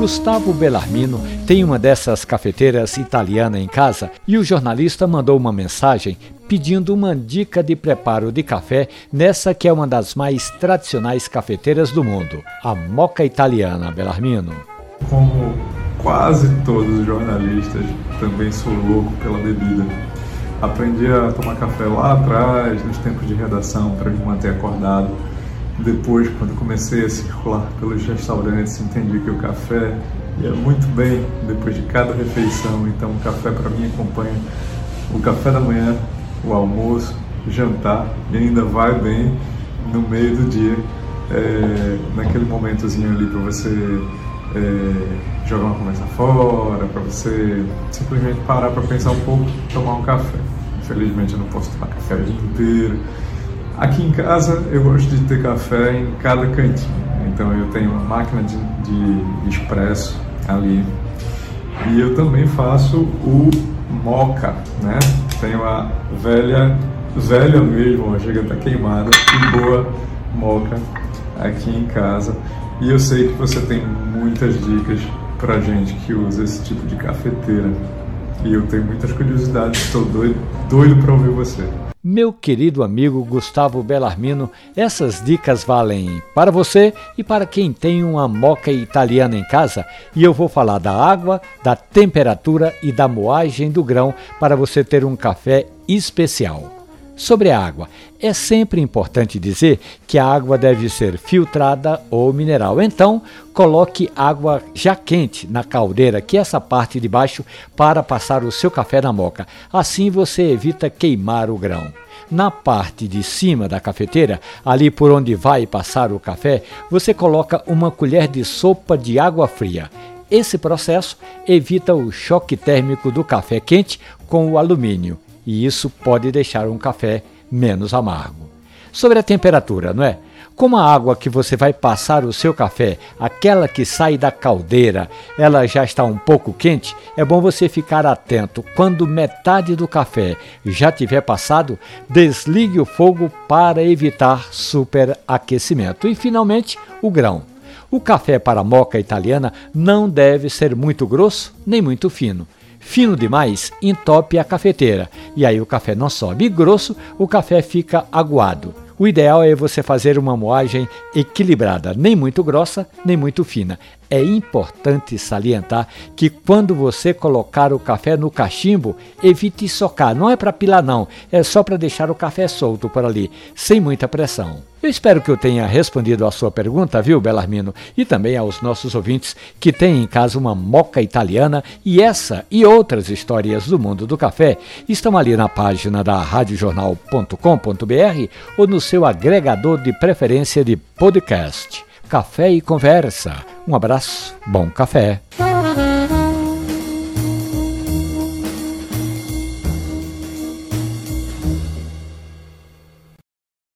Gustavo Bellarmino tem uma dessas cafeteiras italianas em casa e o jornalista mandou uma mensagem pedindo uma dica de preparo de café nessa que é uma das mais tradicionais cafeteiras do mundo, a Moca Italiana, Bellarmino. Como quase todos os jornalistas, também sou louco pela bebida. Aprendi a tomar café lá atrás, nos tempos de redação, para me manter acordado. Depois, quando comecei a circular pelos restaurantes, entendi que o café ia muito bem depois de cada refeição. Então, o café para mim acompanha o café da manhã, o almoço, o jantar e ainda vai bem no meio do dia, é, naquele momentozinho ali para você é, jogar uma conversa fora, para você simplesmente parar para pensar um pouco, tomar um café. Infelizmente eu não posso tomar café o dia inteiro. Aqui em casa eu gosto de ter café em cada cantinho. Então eu tenho uma máquina de, de expresso ali. E eu também faço o moca, né? Tenho a velha, velha mesmo, chega até queimada, e boa moca aqui em casa. E eu sei que você tem muitas dicas pra gente que usa esse tipo de cafeteira. E eu tenho muitas curiosidades, estou doido, doido para ouvir você. Meu querido amigo Gustavo Bellarmino, essas dicas valem para você e para quem tem uma moca italiana em casa. E eu vou falar da água, da temperatura e da moagem do grão para você ter um café especial. Sobre a água, é sempre importante dizer que a água deve ser filtrada ou mineral. Então, coloque água já quente na caldeira, que é essa parte de baixo, para passar o seu café na moca. Assim você evita queimar o grão. Na parte de cima da cafeteira, ali por onde vai passar o café, você coloca uma colher de sopa de água fria. Esse processo evita o choque térmico do café quente com o alumínio e isso pode deixar um café menos amargo. Sobre a temperatura, não é? Como a água que você vai passar o seu café, aquela que sai da caldeira, ela já está um pouco quente, é bom você ficar atento. Quando metade do café já tiver passado, desligue o fogo para evitar superaquecimento. E finalmente, o grão. O café para moca italiana não deve ser muito grosso nem muito fino. Fino demais, entope a cafeteira e aí o café não sobe. Grosso, o café fica aguado. O ideal é você fazer uma moagem equilibrada, nem muito grossa, nem muito fina. É importante salientar que quando você colocar o café no cachimbo, evite socar. Não é para pilar, não. É só para deixar o café solto por ali, sem muita pressão. Eu espero que eu tenha respondido à sua pergunta, viu, Belarmino? E também aos nossos ouvintes que têm em casa uma moca italiana e essa e outras histórias do mundo do café estão ali na página da radiojornal.com.br ou no seu agregador de preferência de podcast. Café e Conversa. Um abraço, bom café.